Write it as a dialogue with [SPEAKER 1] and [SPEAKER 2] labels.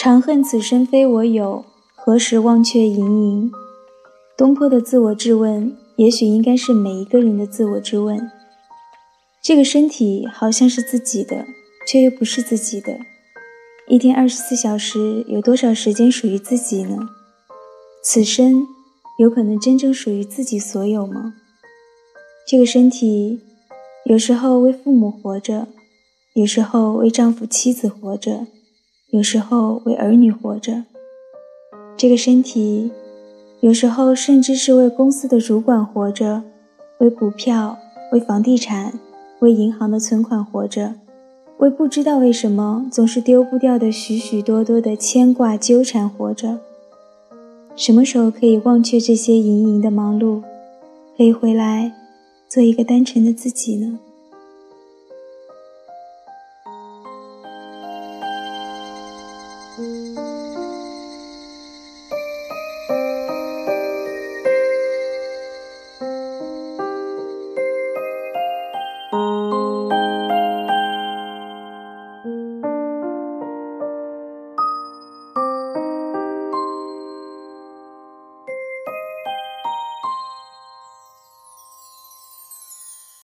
[SPEAKER 1] 长恨此生非我有，何时忘却营营。东坡的自我质问，也许应该是每一个人的自我质问。这个身体好像是自己的，却又不是自己的。一天二十四小时，有多少时间属于自己呢？此生有可能真正属于自己所有吗？这个身体，有时候为父母活着，有时候为丈夫妻子活着，有时候为儿女活着。这个身体，有时候甚至是为公司的主管活着，为股票，为房地产。为银行的存款活着，为不知道为什么总是丢不掉的许许多多的牵挂纠缠活着。什么时候可以忘却这些盈盈的忙碌，可以回来做一个单纯的自己呢？Música